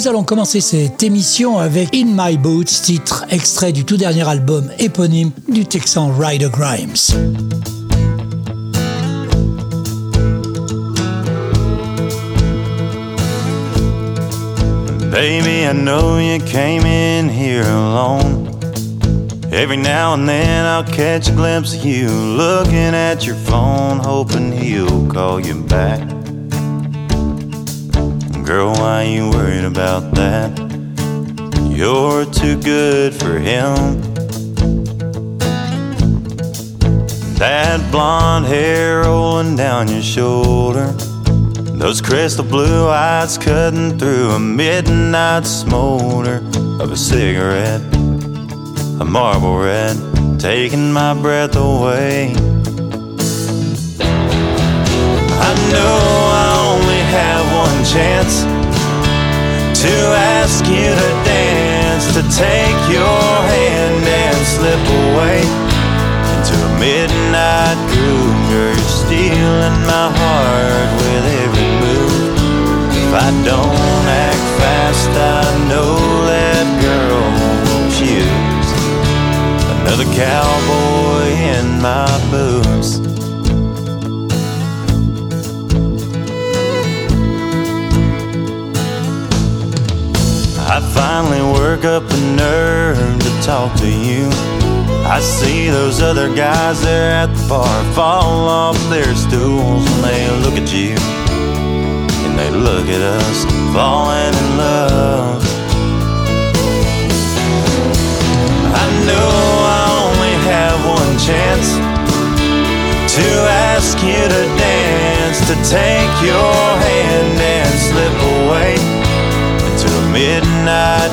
Nous allons commencer cette émission avec In My Boots, titre extrait du tout dernier album éponyme du Texan Ryder Grimes. Baby, I know you came in here alone. Every now and then I'll catch a glimpse of you looking at your phone, hoping he'll call you back. Girl, why you worried about that? You're too good for him. That blonde hair rolling down your shoulder. Those crystal blue eyes cutting through a midnight smolder of a cigarette. A marble red, taking my breath away. I know I chance to ask you to dance, to take your hand and slip away into a midnight groove. Girl, you're stealing my heart with every move. If I don't act fast, I know that girl will choose another cowboy in my boots. Finally work up the nerve to talk to you. I see those other guys there at the bar fall off their stools when they look at you. And they look at us falling in love. I know I only have one chance to ask you to dance, to take your hand and slip away midnight.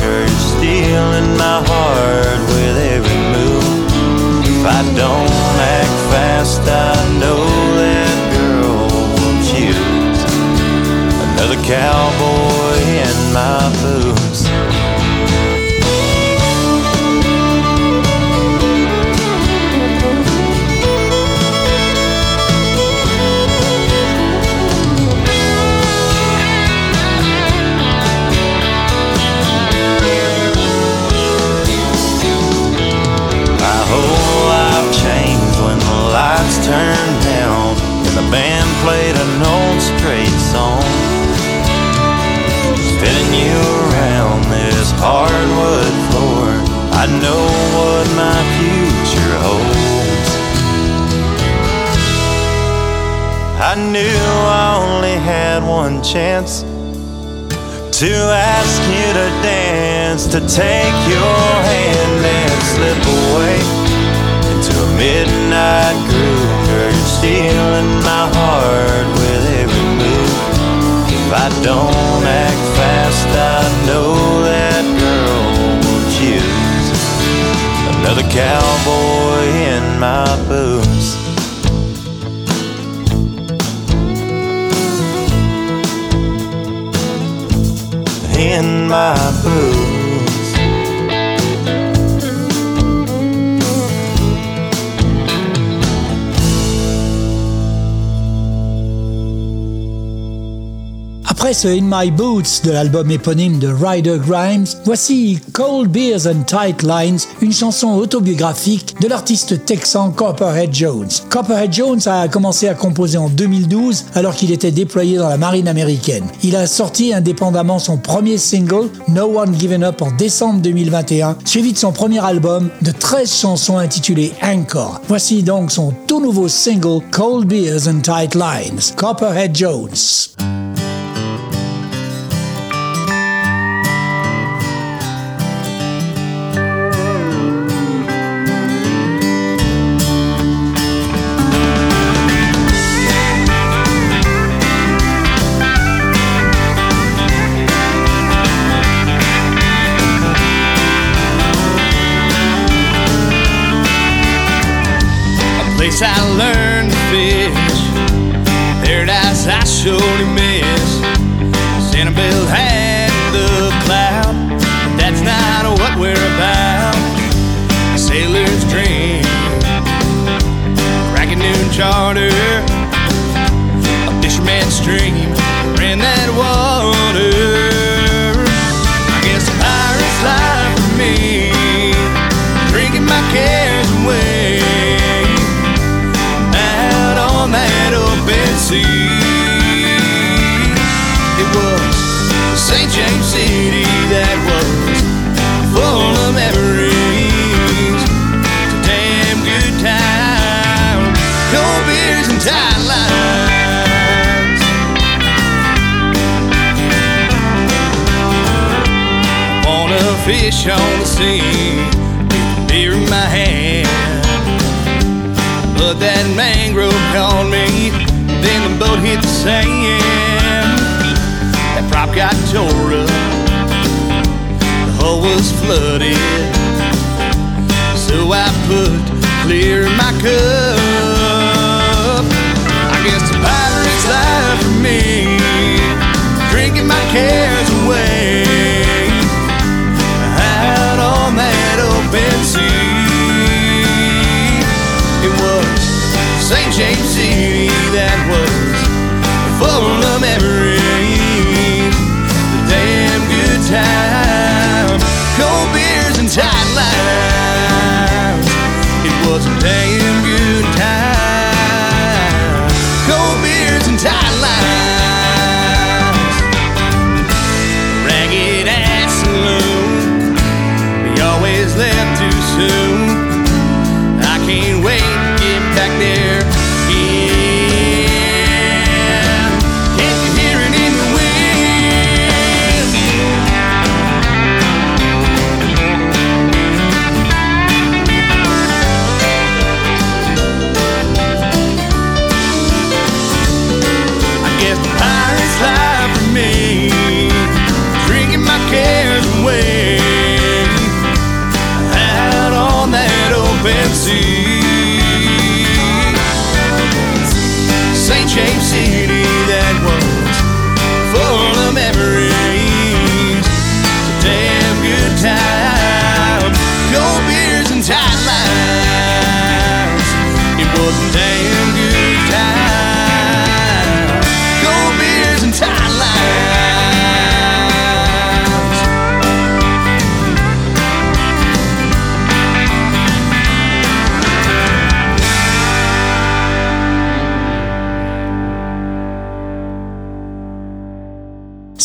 Girl, stealing my heart with every move. If I don't act fast, I know that girl will choose another cowboy in my boots. Turned down and the band played an old straight song. Spinning you around this hardwood floor, I know what my future holds. I knew I only had one chance to ask you to dance, to take your hand and slip away a midnight groove. Girl, you're stealing my heart with every move. If I don't act fast, I know that girl will choose another cowboy in my boots. in my boots. Après In My Boots de l'album éponyme de Ryder Grimes, voici Cold Beers and Tight Lines, une chanson autobiographique de l'artiste texan Copperhead Jones. Copperhead Jones a commencé à composer en 2012 alors qu'il était déployé dans la marine américaine. Il a sorti indépendamment son premier single, No One Given Up, en décembre 2021, suivi de son premier album de 13 chansons intitulé Anchor. Voici donc son tout nouveau single Cold Beers and Tight Lines, Copperhead Jones. On the sea, with beer in my hand. But that mangrove called me, then the boat hit the sand. That prop got tore up, the hull was flooded. So I put clear in my cup. I guess the pirate's life for me, drinking my cares away It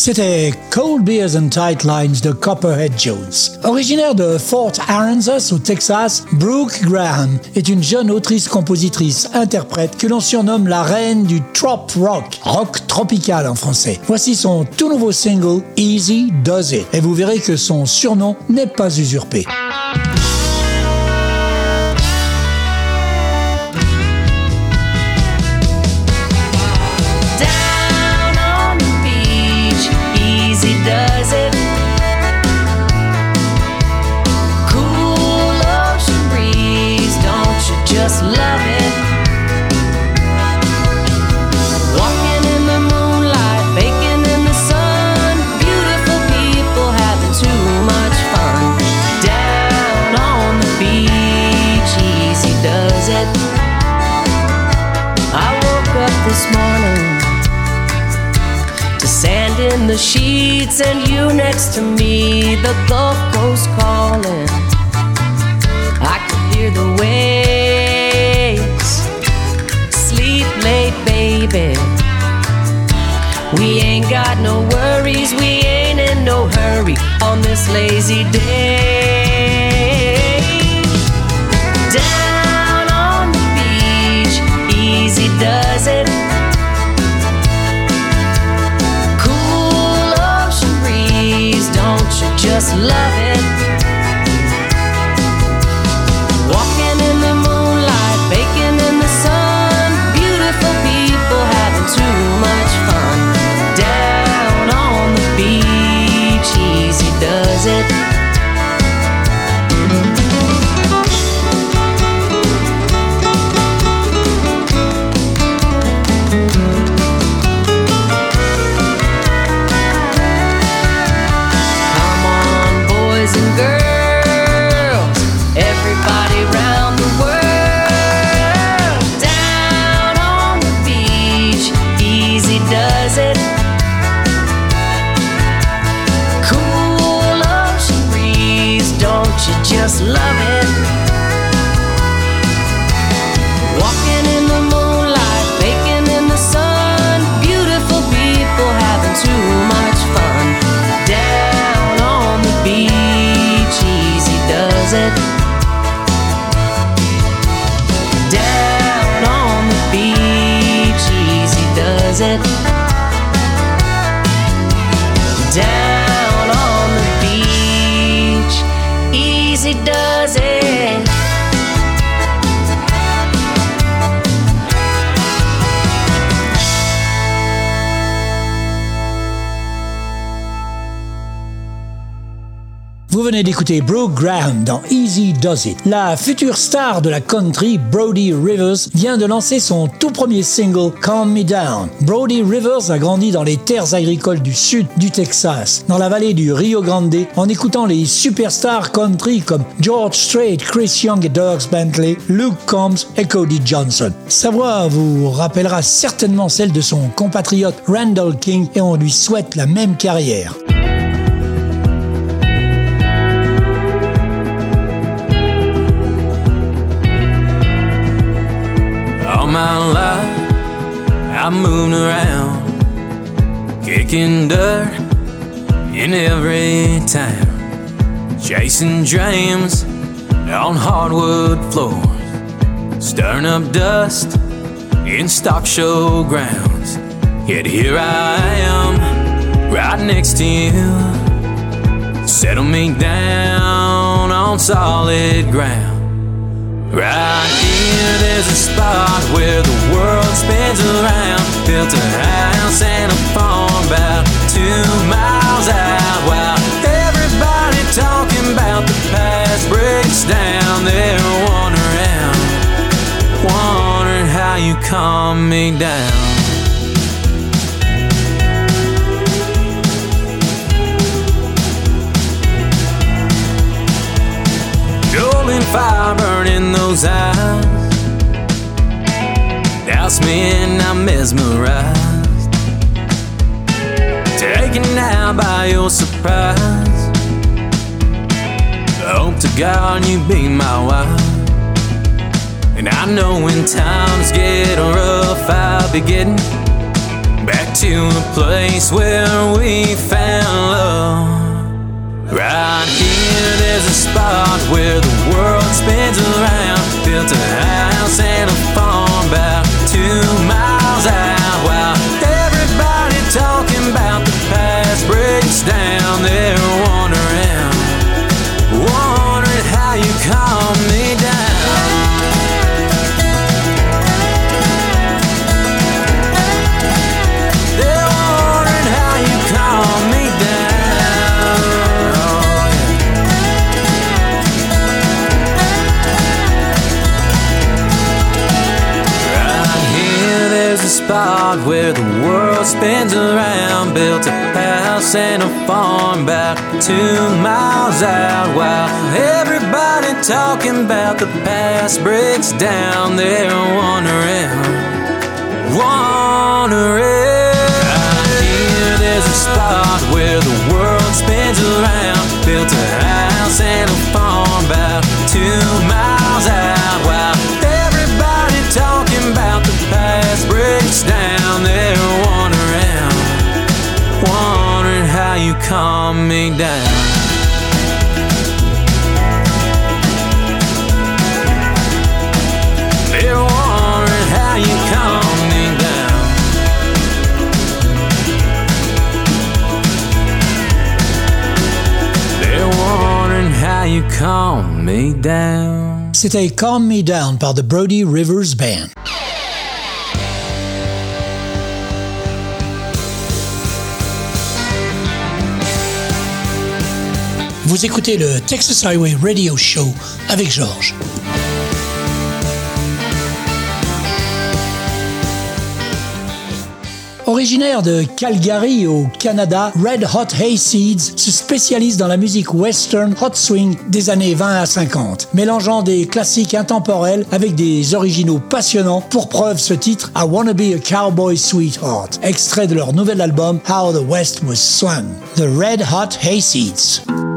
C'était Cold Beers and Tight Lines de Copperhead Jones. Originaire de Fort Aransas au Texas, Brooke Graham est une jeune autrice-compositrice-interprète que l'on surnomme la reine du trop rock, rock tropical en français. Voici son tout nouveau single Easy Does It et vous verrez que son surnom n'est pas usurpé. Sheets and you next to me, the Gulf Coast calling. I could hear the waves. Sleep late, baby. We ain't got no worries, we ain't in no hurry on this lazy day. Vous venez d'écouter Brooke Graham dans Easy Does It. La future star de la country, Brody Rivers, vient de lancer son tout premier single, Calm Me Down. Brody Rivers a grandi dans les terres agricoles du sud du Texas, dans la vallée du Rio Grande, en écoutant les superstars country comme George Strait, Chris Young et Doug Bentley, Luke Combs et Cody Johnson. Sa voix vous rappellera certainement celle de son compatriote Randall King et on lui souhaite la même carrière. Moved around, kicking dirt in every town, chasing dreams on hardwood floors, stirring up dust in stock show grounds. Yet here I am, right next to you, settle me down on solid ground. Right here, there's a spot where the world spins around. Built a house and a farm about two miles out. While everybody talking about the past breaks down, they're wondering, wondering how you calm me down. Fire burning those eyes. Douse me and I'm mesmerized. Taken now by your surprise. Hope to God you be my wife. And I know when times get rough, I'll be getting back to a place where we found love. Right here, there's a spot where the world spins around. Built a house and a farm about two miles out. While everybody talking about the past breaks down, they're wondering, wondering how you calm me down. Spot where the world spins around. Built a house and a farm about two miles out. While everybody talking about the past breaks down, they're wondering, wondering. Right here, there's a spot where the world spins around. Built a house and a farm me down. C'était Calm Me Down par The Brody Rivers Band. Vous écoutez le Texas Highway Radio Show avec Georges. Originaire de Calgary au Canada, Red Hot Hayseeds se spécialise dans la musique western hot swing des années 20 à 50, mélangeant des classiques intemporels avec des originaux passionnants. Pour preuve ce titre, I Wanna Be a Cowboy Sweetheart, extrait de leur nouvel album How the West Was Swung, The Red Hot Hayseeds.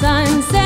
sunset.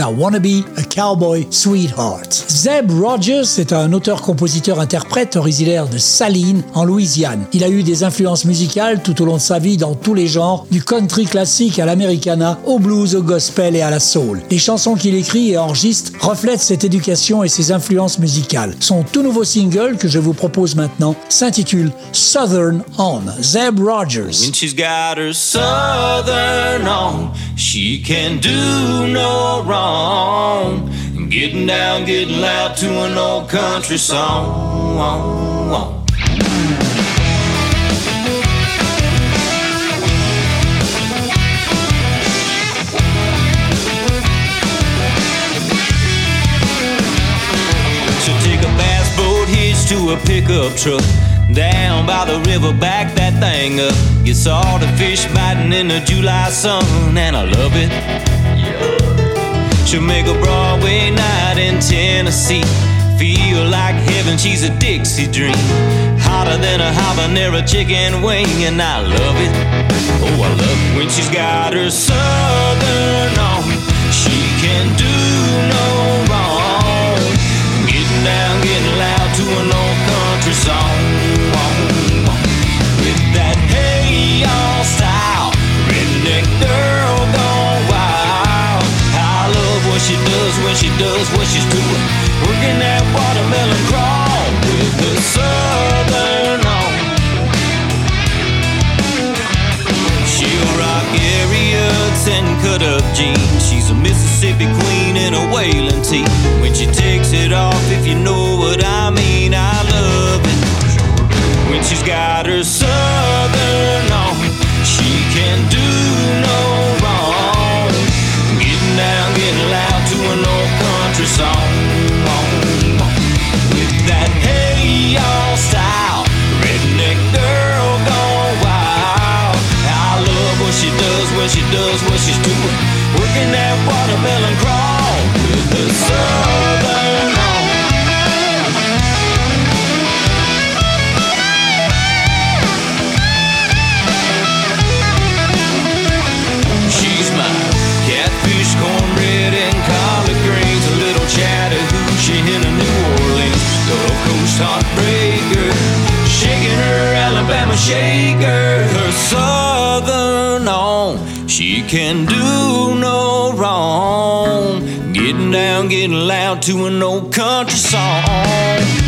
I Wanna Be a Cowboy Sweetheart. Zeb Rogers est un auteur-compositeur-interprète originaire de Saline, en Louisiane. Il a eu des influences musicales tout au long de sa vie dans tous les genres, du country classique à l'americana, au blues, au gospel et à la soul. Les chansons qu'il écrit et enregistre reflètent cette éducation et ses influences musicales. Son tout nouveau single que je vous propose maintenant s'intitule Southern On. Zeb Rogers. Getting down, getting loud to an old country song. So take a bass boat hitch to a pickup truck. Down by the river, back that thing up. You saw the fish biting in the July sun, and I love it. She'll make a Broadway night in Tennessee. Feel like heaven, she's a Dixie dream. Hotter than a habanero chicken wing, and I love it. Oh, I love it when she's got her southern on. She can do no wrong. Getting down, getting loud to an old country song. She does what she's doing. Working that watermelon crawl with the southern on. She'll rock Ariats and cut up jeans. She's a Mississippi queen in a Waylon tee. When she takes it off, if you know what I mean, I love it. When she's got her southern on, she can do shaker. Her southern on, she can do no wrong. Getting down, getting loud to an old country song.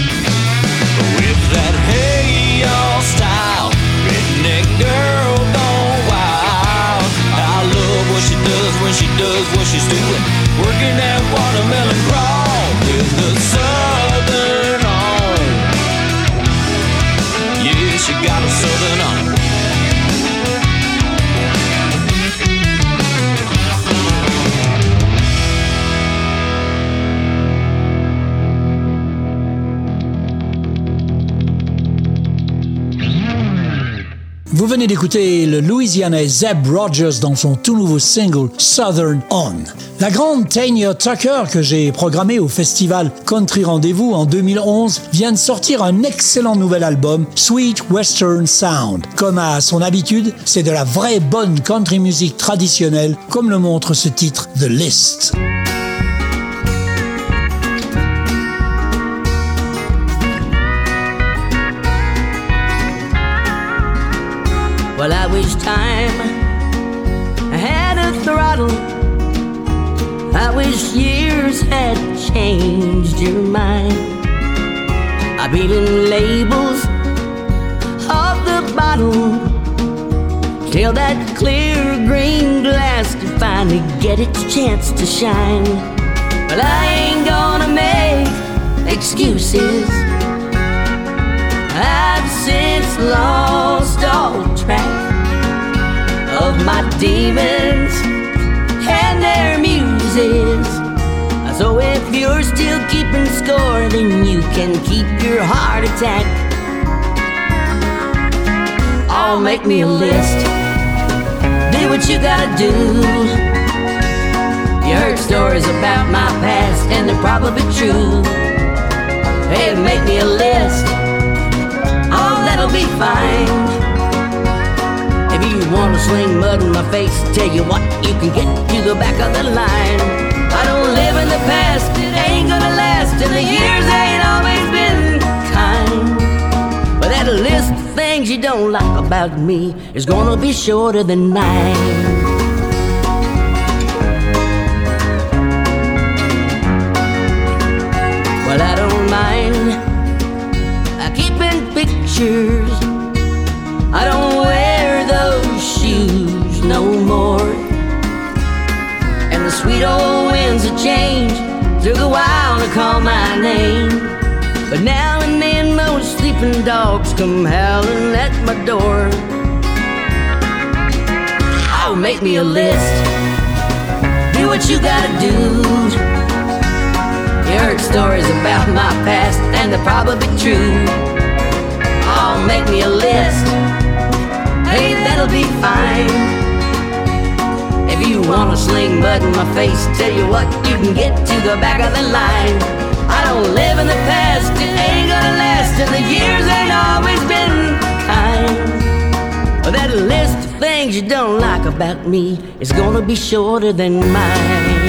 D'écouter le Louisianais Zeb Rogers dans son tout nouveau single Southern On. La grande Tanya Tucker que j'ai programmée au festival Country Rendez-vous en 2011 vient de sortir un excellent nouvel album Sweet Western Sound. Comme à son habitude, c'est de la vraie bonne country music traditionnelle comme le montre ce titre The List. Well, I wish time had a throttle. I wish years had changed your mind. I've been in labels of the bottle till that clear green glass could finally get its chance to shine. But I ain't gonna make excuses. I've since lost all track of my demons and their muses. So if you're still keeping score, then you can keep your heart attack. Oh, make me a list. Do what you gotta do. You heard stories about my past, and they're probably true. Hey, make me a list. Oh, that'll be fine. Wanna sling mud in my face, tell you what, you can get to the back of the line. I don't live in the past, it ain't gonna last, and the years ain't always been kind. But that list of things you don't like about me is gonna be shorter than mine. Well, I don't mind I keeping pictures. Sleeping dogs come howling at my door. Oh, make me a list. Do what you gotta do. You heard stories about my past, and they're probably true. Oh, make me a list. Hey, that'll be fine. If you wanna sling mud in my face, tell you what, you can get to the back of the line. I don't live in the past, it ain't gonna last, and the years ain't always been kind. That list of things you don't like about me is gonna be shorter than mine.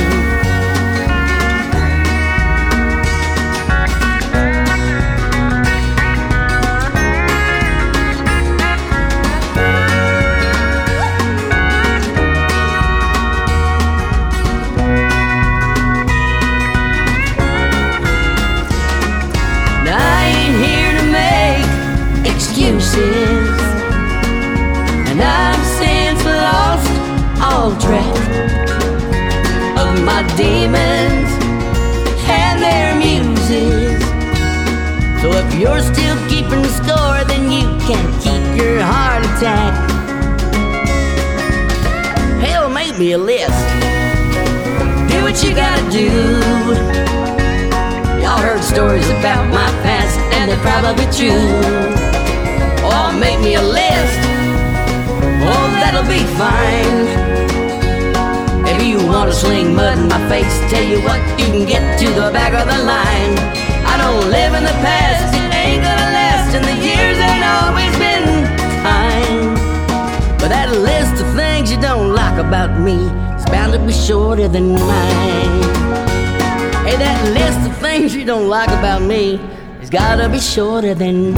Probably true. Oh, make me a list. Oh, that'll be fine. If you wanna sling mud in my face, tell you what, you can get to the back of the line. I don't live in the past, it ain't gonna last, and the years ain't always been kind. But that list of things you don't like about me is bound to be shorter than mine. Hey, that list of things you don't like about me gotta be shorter than.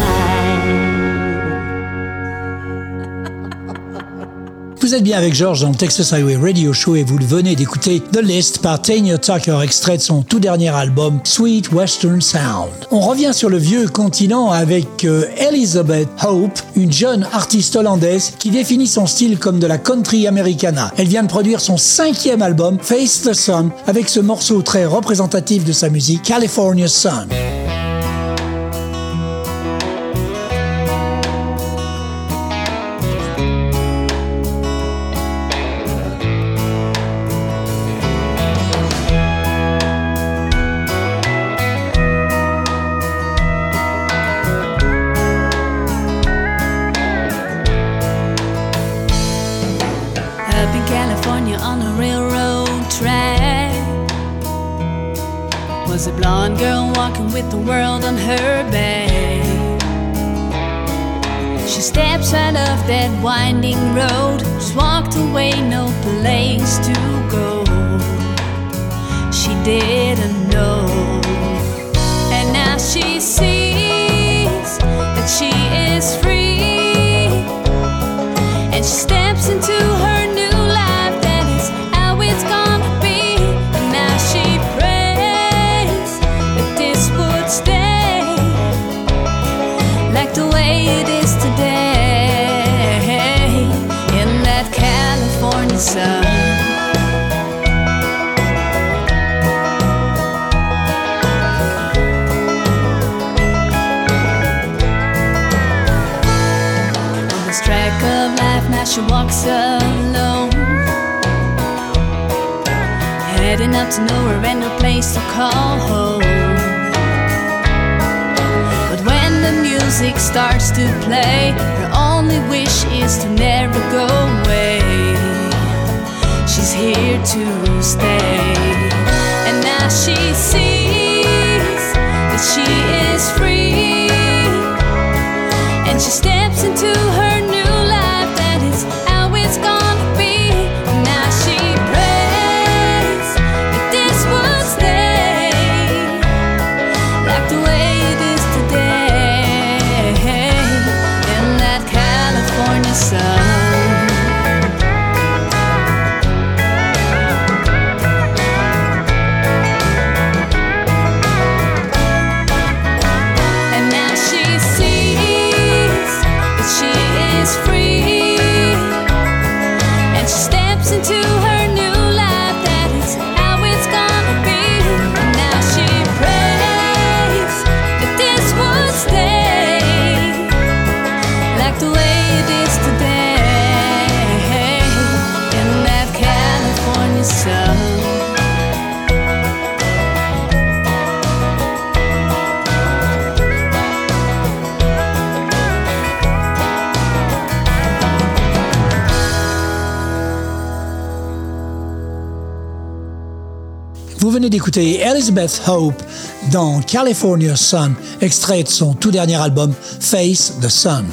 Vous êtes bien avec George dans le Texas Highway Radio Show et vous venez d'écouter The List par Tanya Tucker, extrait de son tout dernier album Sweet Western Sound. On revient sur le vieux continent avec euh, Elizabeth Hope, une jeune artiste hollandaise qui définit son style comme de la country americana. Elle vient de produire son cinquième album Face the Sun avec ce morceau très représentatif de sa musique California Sun. She walks alone. Heading up to nowhere and no place to call home. But when the music starts to play, her only wish is to never go away. She's here to stay. And now she sees that she is free. And she steps into her d'écouter Elizabeth Hope dans California Sun, extrait de son tout dernier album Face the Sun.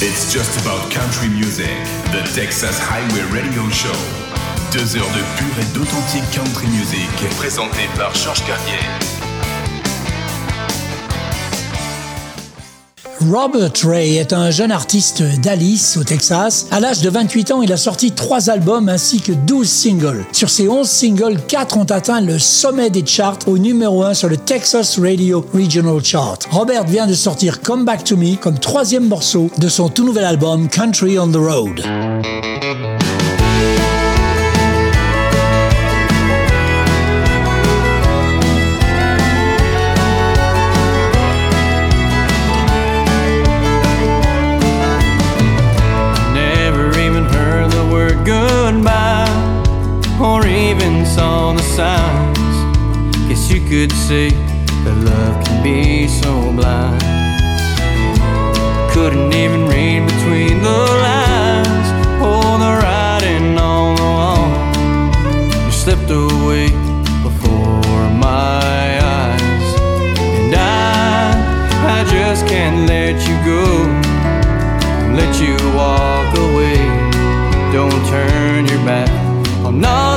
It's just about country music, the Texas Highway Radio Show. Deux heures de pure et d'authentique country music, présenté par Georges Carrier. Robert Ray est un jeune artiste d'Alice au Texas. À l'âge de 28 ans, il a sorti trois albums ainsi que 12 singles. Sur ces 11 singles, 4 ont atteint le sommet des charts au numéro 1 sur le Texas Radio Regional Chart. Robert vient de sortir Come Back to Me comme troisième morceau de son tout nouvel album Country on the Road. Could see that love can be so blind. Couldn't even read between the lines or the writing on the wall. You slipped away before my eyes, and I, I just can't let you go. Let you walk away. Don't turn your back on all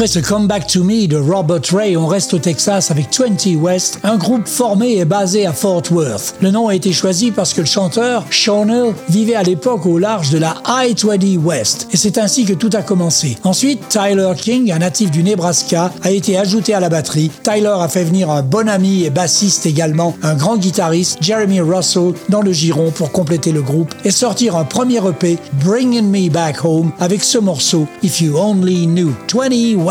Après ce Comeback to Me de Robert Ray, on reste au Texas avec 20 West, un groupe formé et basé à Fort Worth. Le nom a été choisi parce que le chanteur, Shawnell, vivait à l'époque au large de la I-20 West. Et c'est ainsi que tout a commencé. Ensuite, Tyler King, un natif du Nebraska, a été ajouté à la batterie. Tyler a fait venir un bon ami et bassiste également, un grand guitariste, Jeremy Russell, dans le giron pour compléter le groupe et sortir un premier EP, Bringing Me Back Home, avec ce morceau, If You Only Knew, 20 West.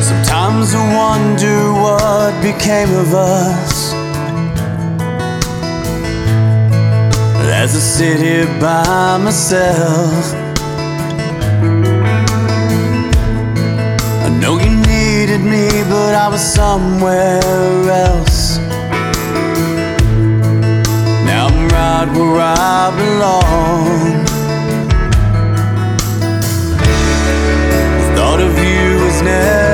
Sometimes I wonder what became of us. As I sit here by myself, I know you needed me, but I was somewhere else. Now where I belong. Thought of you has never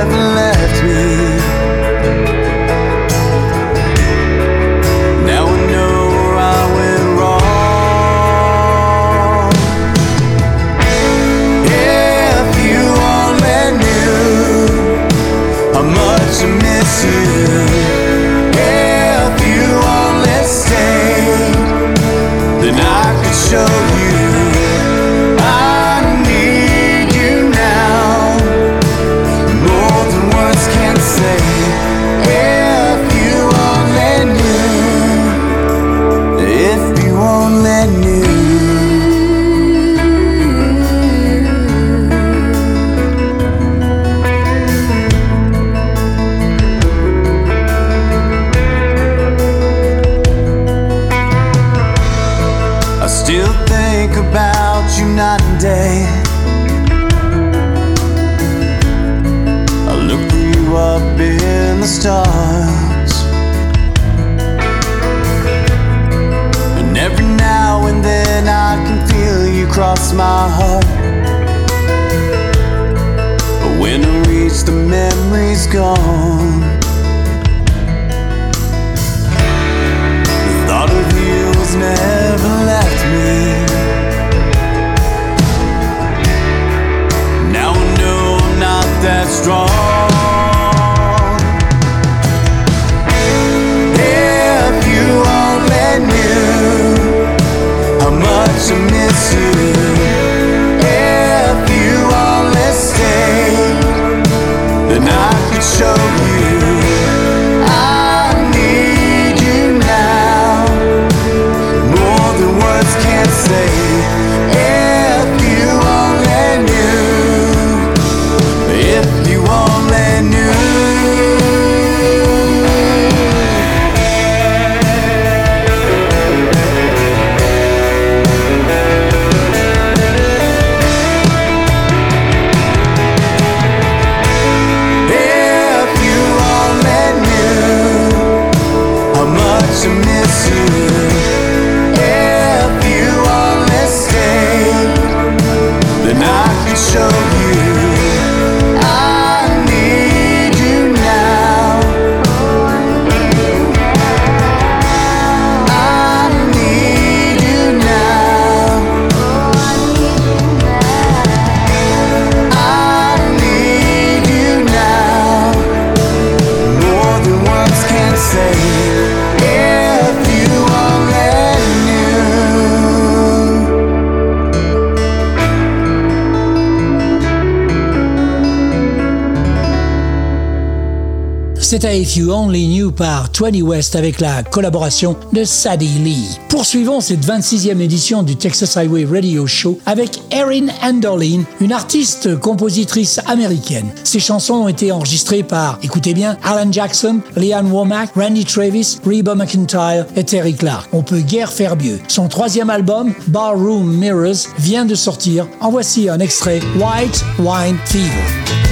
If You Only Knew par 20 West avec la collaboration de Sadie Lee. Poursuivons cette 26e édition du Texas Highway Radio Show avec Erin Anderlin, une artiste compositrice américaine. Ses chansons ont été enregistrées par, écoutez bien, Alan Jackson, Leanne Womack, Randy Travis, Reba McIntyre et Terry Clark. On peut guère faire mieux. Son troisième album, Barroom Mirrors, vient de sortir. En voici un extrait, White Wine Fever.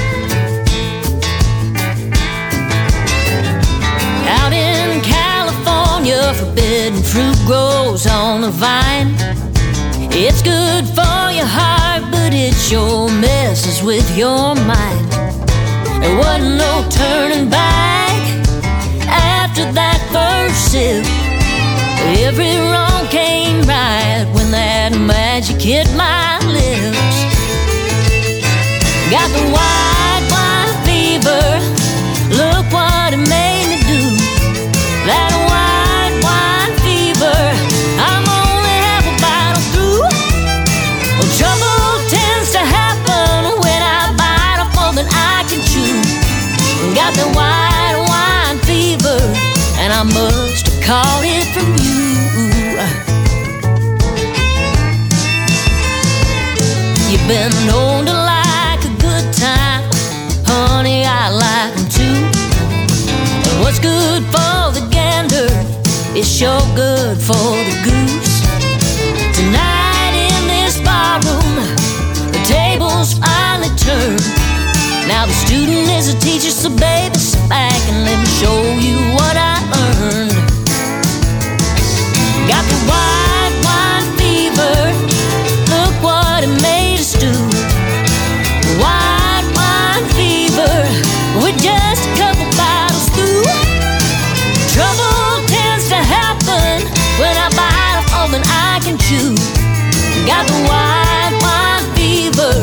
Forbidden fruit grows on the vine. It's good for your heart, but it sure messes with your mind. There wasn't no turning back after that first sip. Every wrong came right when that magic hit my lips. Got the white wine fever. Look what it made have it from you. You've been known to like a good time, honey. I like 'em too. And what's good for the gander is sure good for the goose. Tonight in this barroom, the tables finally turn. Now the student is a teacher, so baby, sit back and let me show you what I Got the white wine fever,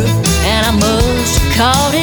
and I must have caught it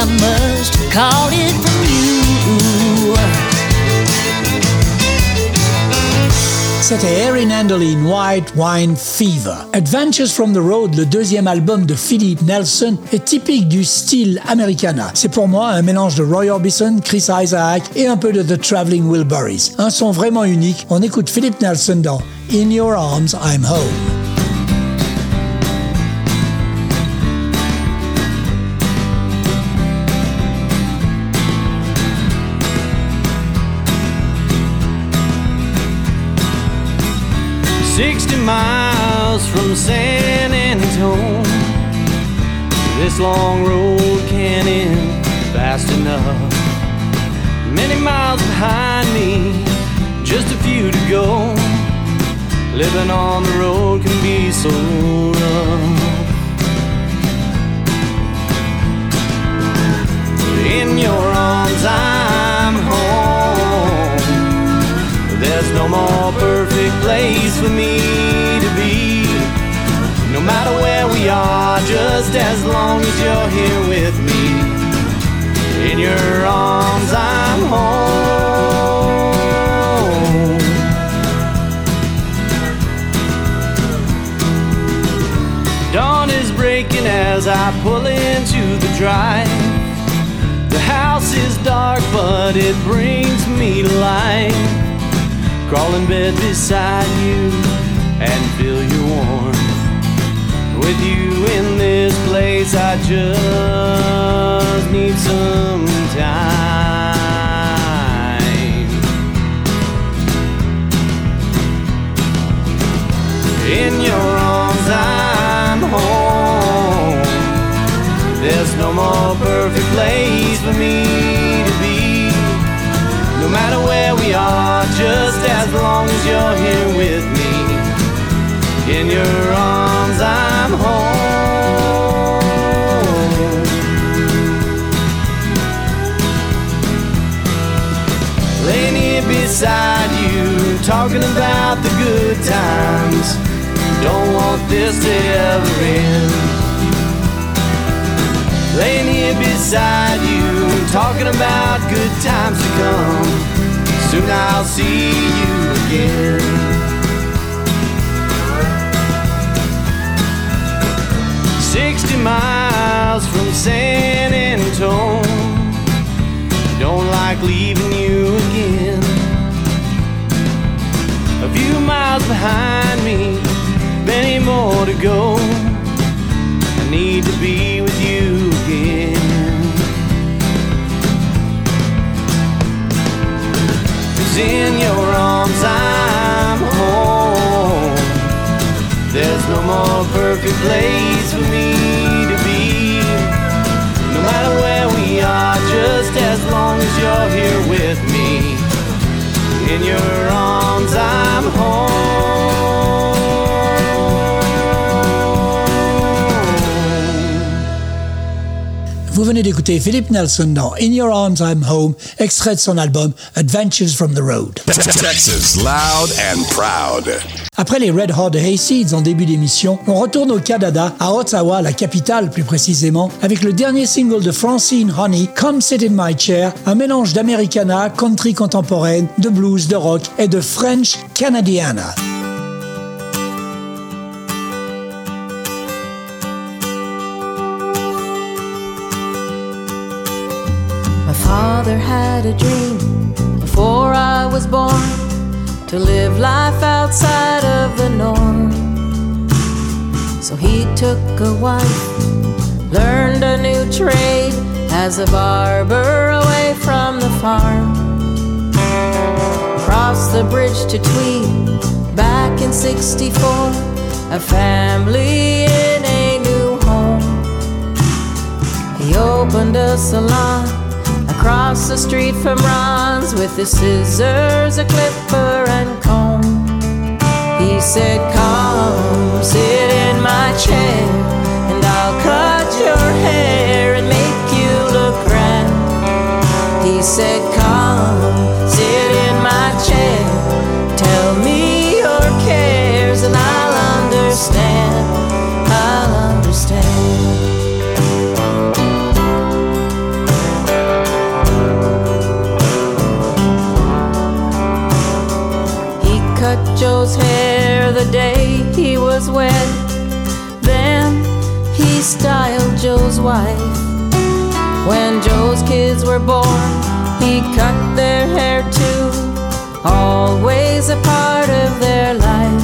I must have. C'était Erin White Wine Fever. Adventures from the Road, le deuxième album de Philip Nelson, est typique du style Americana. C'est pour moi un mélange de Roy Orbison, Chris Isaac et un peu de The Traveling Wilburys. Un son vraiment unique. On écoute Philip Nelson dans In Your Arms, I'm Home. Sixty miles from San Antone. This long road can't end fast enough. Many miles behind me, just a few to go. Living on the road can be so rough. In your arms, I'm No more perfect place for me to be. No matter where we are, just as long as you're here with me. In your arms, I'm home. Dawn is breaking as I pull into the drive. The house is dark, but it brings me life. Crawl in bed beside you and feel your warmth. With you in this place, I just need some time. In your arms, I'm home. There's no more perfect place for me we are, just you're here with me. In your arms, I'm home. Laying here beside you, talking about the good times. Don't want this to ever end. Laying here beside you, talking about good times to come. Soon I'll see you again. Sixty miles from San Antone. Don't like leaving you again. A few miles behind me, many more to go. Cause in your arms I'm home. There's no more perfect place for me to be. No matter where we are, just as long as you're here with me. In your arms I'm home. Vous venez d'écouter Philip Nelson dans In Your Arms I'm Home, extrait de son album Adventures from the Road. Texas loud and proud. Après les Red Hot Hayseeds en début d'émission, on retourne au Canada, à Ottawa, la capitale plus précisément, avec le dernier single de Francine Honey, Come Sit in My Chair, un mélange d'Americana, country contemporaine, de blues, de rock et de French Canadiana. Had a dream before I was born to live life outside of the norm. So he took a wife, learned a new trade as a barber away from the farm. Crossed the bridge to Tweed back in 64, a family in a new home. He opened a salon across the street from Ron's with his scissors, a clipper, and comb. He said, Come sit in my chair, and I'll cut your hair and make you look grand. He said, Come Joe's hair the day he was wed. Then he styled Joe's wife. When Joe's kids were born, he cut their hair too, always a part of their life.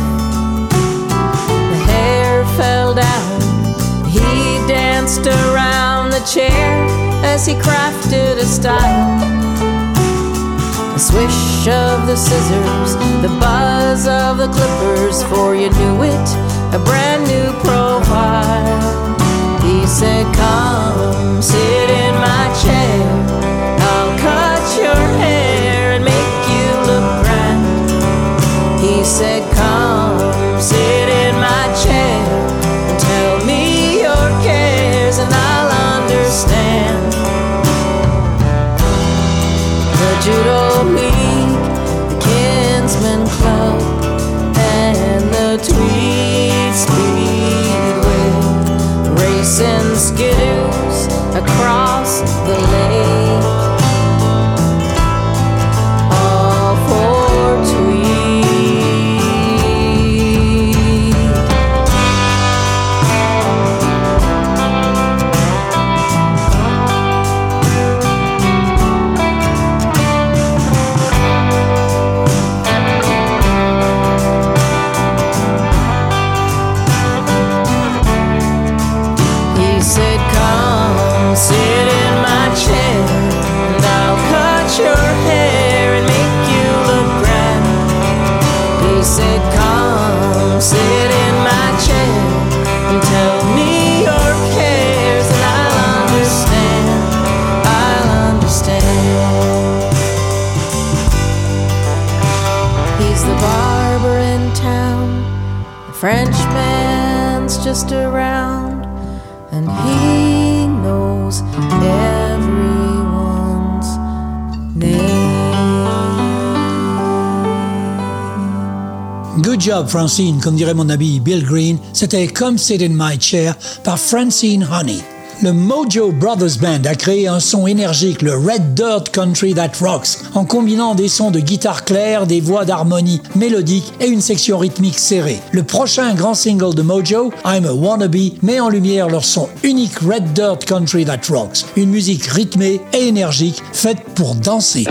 The hair fell down, he danced around the chair as he crafted a style. The swish of the scissors, the buzz of the clippers, for you knew it, a brand new profile. He said, Come sit in my chair, racing skidoos just around and he knows everyone's name. Good job, Francine, comme dirait mon ami Bill Green. C'était Come Sit in My Chair par Francine Honey. Le Mojo Brothers Band a créé un son énergique, le Red Dirt Country That Rocks, en combinant des sons de guitare claire, des voix d'harmonie mélodique et une section rythmique serrée. Le prochain grand single de Mojo, I'm a Wannabe, met en lumière leur son unique Red Dirt Country That Rocks, une musique rythmée et énergique faite pour danser.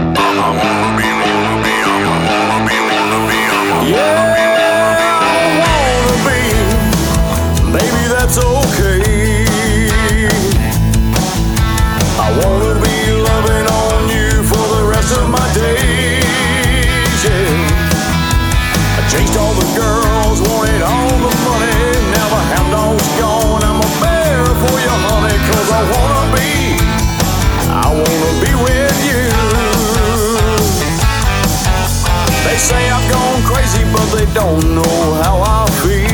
They don't know how I feel.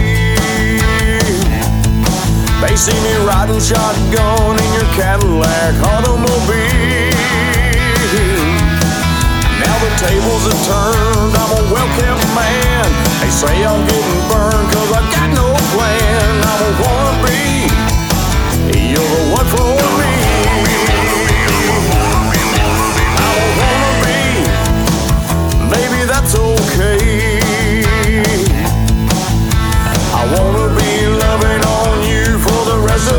They see me riding shotgun in your Cadillac automobile. Now the tables have turned, I'm a well kept man. They say I'm getting burned cause I got no plan. I'm a wannabe, you're the one for me.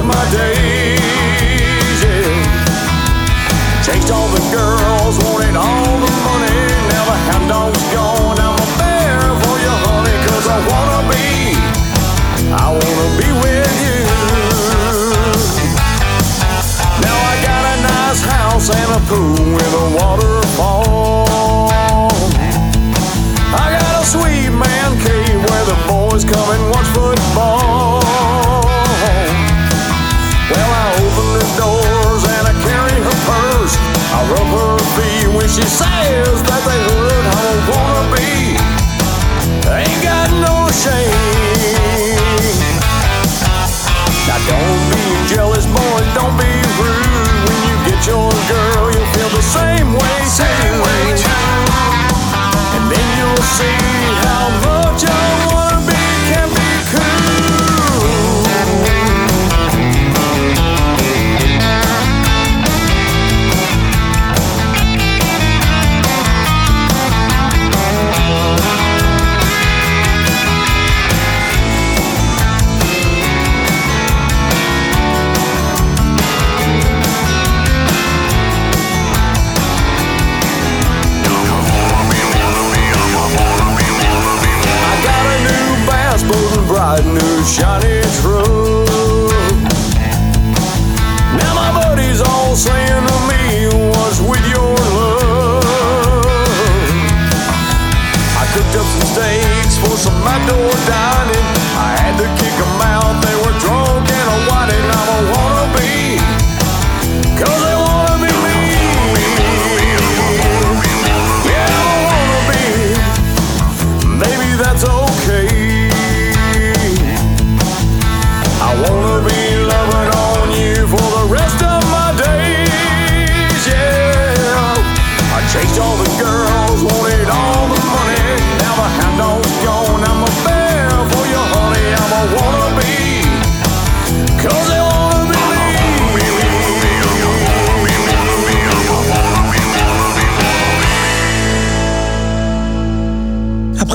My days. Yeah. Chased all the girls, wanted all the money. Now the hound dog's gone. I'm a bear for you, honey, cause I wanna be. I wanna be with you. Now I got a nice house and a pool with a waterfall. She says that they. I don't wanna be. Ain't got no shame. Now don't be jealous, boys. Don't be rude. When you get your girl, you'll feel the same way. Same way too. And then you'll see shiny truck.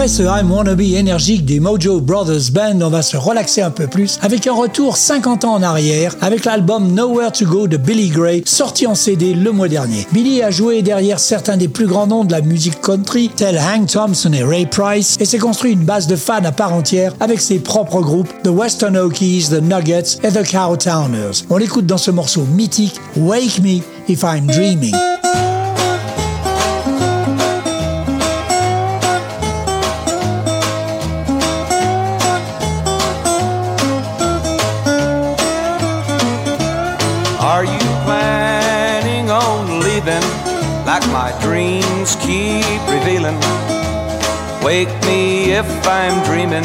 Après ce I'm Wannabe énergique des Mojo Brothers Band, on va se relaxer un peu plus avec un retour 50 ans en arrière avec l'album Nowhere to Go de Billy Gray, sorti en CD le mois dernier. Billy a joué derrière certains des plus grands noms de la musique country, tels Hank Thompson et Ray Price, et s'est construit une base de fans à part entière avec ses propres groupes, The Western Okies, The Nuggets et The Cowtowners. On l'écoute dans ce morceau mythique, Wake Me If I'm Dreaming. Dreams keep revealing? Wake me if I'm dreaming.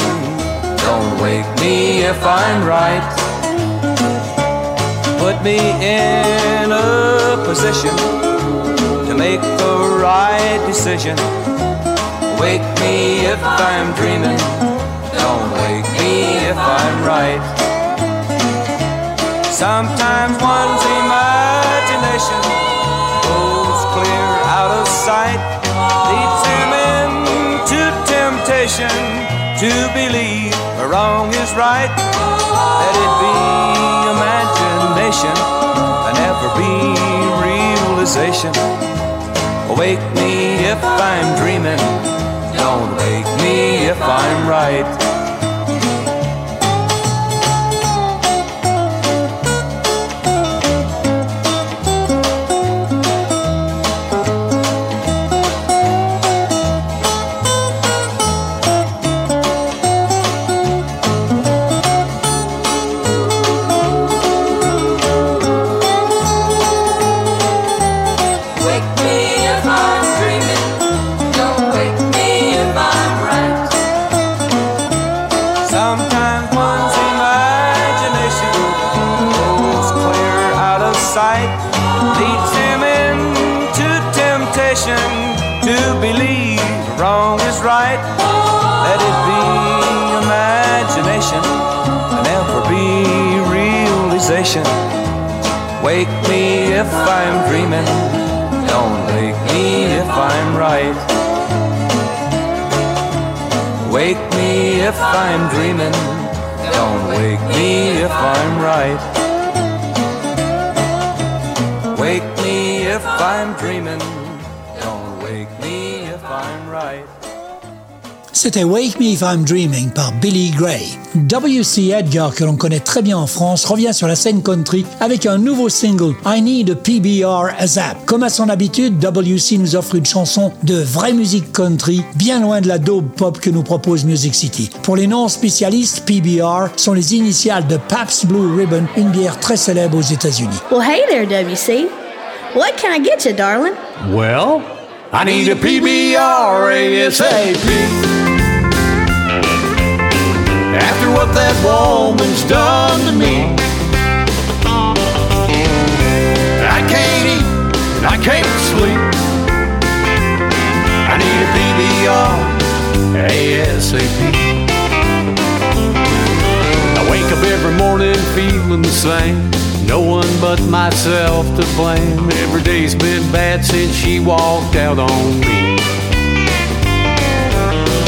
Don't wake me if I'm right. Put me in a position to make the right decision. Wake me if I'm dreaming. Don't wake me if I'm right. Sometimes one's imagination sight, leads him into temptation to believe wrong is right. Let it be imagination and never be realization. Wake me if I'm dreaming. Don't wake me if I'm right. C'était Wake Me If I'm Dreaming par Billy Gray. W.C. Edgar, que l'on connaît très bien en France, revient sur la scène country avec un nouveau single, I Need a PBR ASAP. Comme à son habitude, W.C. nous offre une chanson de vraie musique country, bien loin de la dope pop que nous propose Music City. Pour les non-spécialistes, PBR sont les initiales de Pabst Blue Ribbon, une bière très célèbre aux États-Unis. Well, hey there, W.C. What can I get you, darling? Well, I need a PBR ASAP. After what that woman's done to me. I can't eat, and I can't sleep. I need a PBR ASAP. I wake up every morning feeling the same. No one but myself to blame. Every day's been bad since she walked out on me.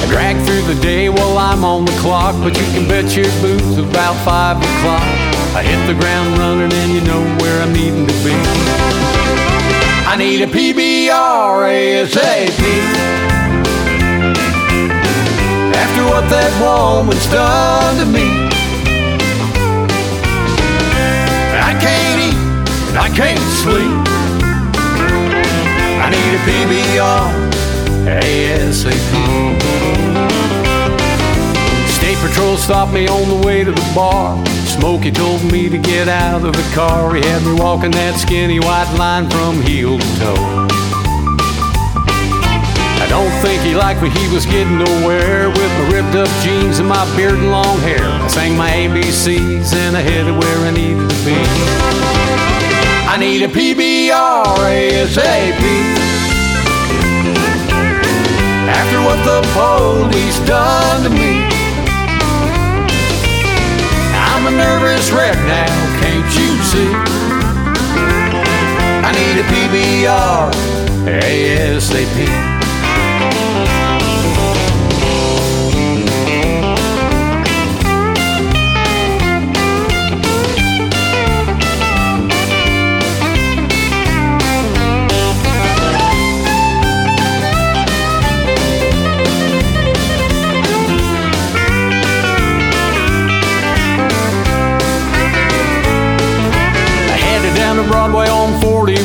I drag through the day while I'm on the clock, but you can bet your boots about five o'clock. I hit the ground running and you know where I'm needing to be. I need a PBR ASAP. After what that woman's done to me, I can't eat and I can't sleep. I need a PBR ASAP. State Patrol stopped me on the way to the bar. Smokey told me to get out of the car. He had me walking that skinny white line from heel to toe. I don't think he liked me, he was getting nowhere with my ripped up jeans and my beard and long hair. I sang my ABCs and I headed where I needed to be. I need a PBR ASAP after what the police done to me. I'm a nervous wreck now, can't you see? I need a PBR ASAP.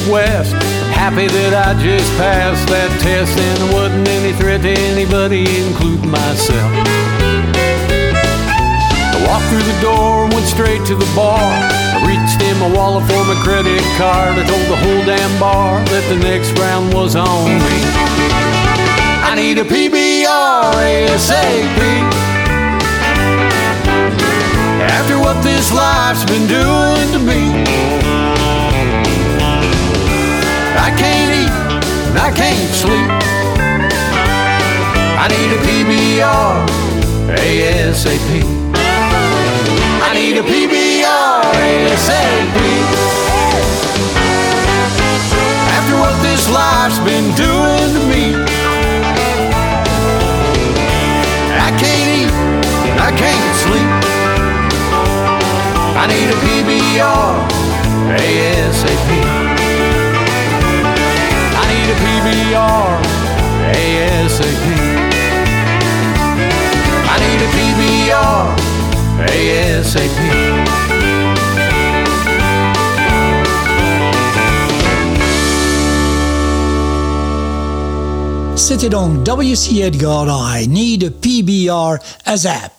40 West. Happy that I just passed that test and there wasn't any threat to anybody, including myself. I walked through the door, and went straight to the bar. I reached in my wallet for my credit card. I told the whole damn bar that the next round was on me. I need a PBR ASAP. After what this life's been doing to me. I can't eat and I can't sleep. I need a PBR ASAP. I need a PBR ASAP. After what this life's been doing to me, I can't eat and I can't sleep. I need a PBR ASAP. ASAP. I need a PBR ASAP. C'était donc W.C. Edgar I Need a PBR ASAP.